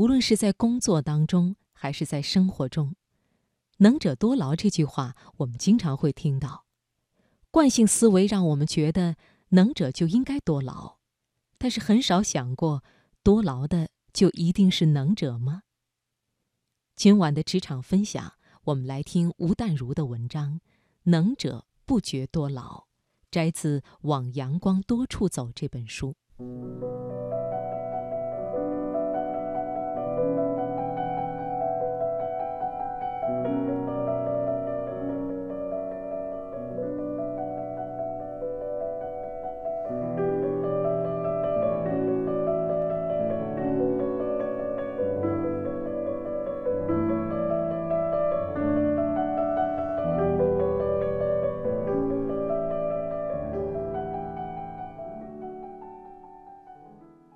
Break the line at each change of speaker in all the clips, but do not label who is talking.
无论是在工作当中，还是在生活中，“能者多劳”这句话我们经常会听到。惯性思维让我们觉得能者就应该多劳，但是很少想过，多劳的就一定是能者吗？今晚的职场分享，我们来听吴淡如的文章《能者不觉多劳》，摘自《往阳光多处走》这本书。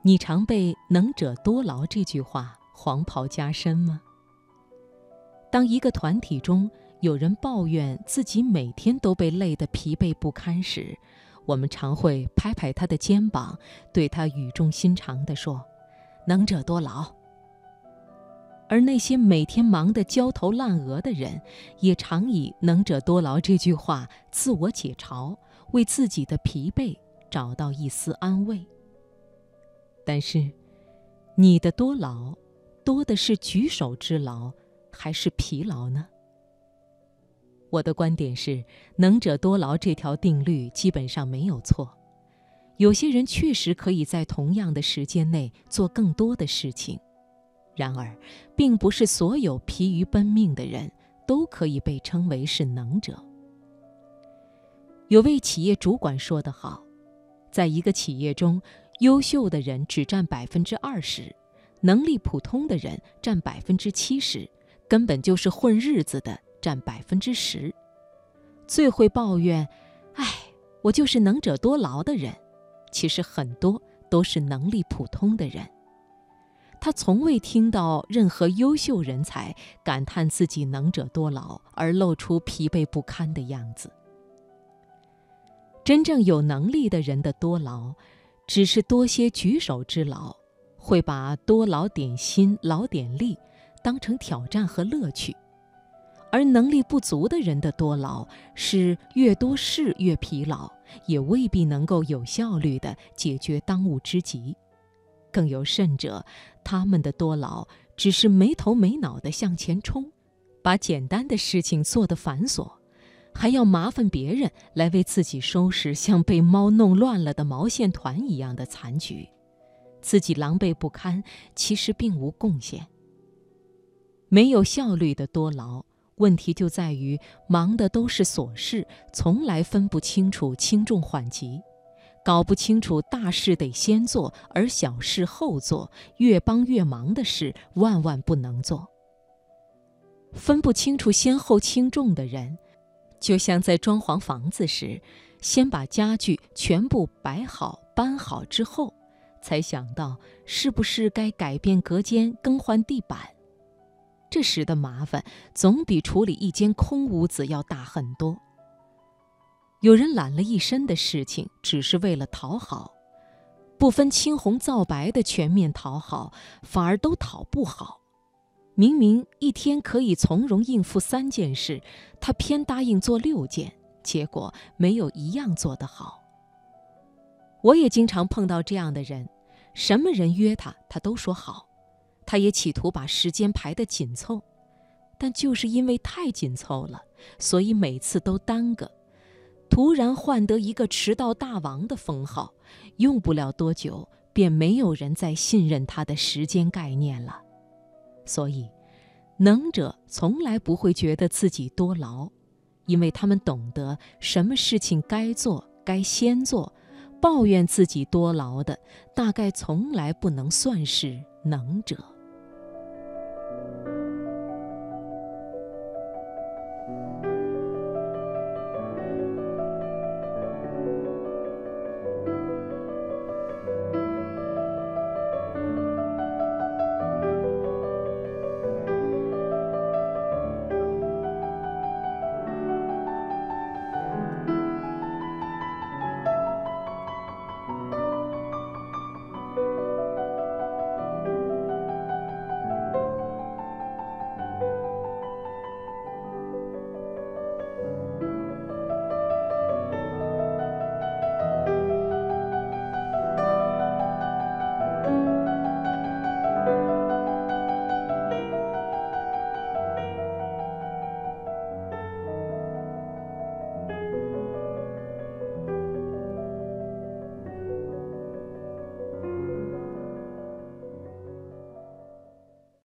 你常被“能者多劳”这句话黄袍加身吗？当一个团体中有人抱怨自己每天都被累得疲惫不堪时，我们常会拍拍他的肩膀，对他语重心长地说：“能者多劳。”而那些每天忙得焦头烂额的人，也常以“能者多劳”这句话自我解嘲，为自己的疲惫找到一丝安慰。但是，你的多劳，多的是举手之劳，还是疲劳呢？我的观点是，能者多劳这条定律基本上没有错。有些人确实可以在同样的时间内做更多的事情，然而，并不是所有疲于奔命的人都可以被称为是能者。有位企业主管说得好，在一个企业中。优秀的人只占百分之二十，能力普通的人占百分之七十，根本就是混日子的占百分之十。最会抱怨“哎，我就是能者多劳”的人，其实很多都是能力普通的人。他从未听到任何优秀人才感叹自己能者多劳而露出疲惫不堪的样子。真正有能力的人的多劳。只是多些举手之劳，会把多劳点心、劳点力当成挑战和乐趣；而能力不足的人的多劳是越多事越疲劳，也未必能够有效率地解决当务之急。更有甚者，他们的多劳只是没头没脑地向前冲，把简单的事情做得繁琐。还要麻烦别人来为自己收拾像被猫弄乱了的毛线团一样的残局，自己狼狈不堪，其实并无贡献。没有效率的多劳，问题就在于忙的都是琐事，从来分不清楚轻重缓急，搞不清楚大事得先做，而小事后做，越帮越忙的事万万不能做。分不清楚先后轻重的人。就像在装潢房子时，先把家具全部摆好、搬好之后，才想到是不是该改变隔间、更换地板。这时的麻烦总比处理一间空屋子要大很多。有人揽了一身的事情，只是为了讨好，不分青红皂白的全面讨好，反而都讨不好。明明一天可以从容应付三件事，他偏答应做六件，结果没有一样做得好。我也经常碰到这样的人，什么人约他，他都说好，他也企图把时间排得紧凑，但就是因为太紧凑了，所以每次都耽搁，突然换得一个迟到大王的封号，用不了多久，便没有人再信任他的时间概念了。所以，能者从来不会觉得自己多劳，因为他们懂得什么事情该做该先做。抱怨自己多劳的，大概从来不能算是能者。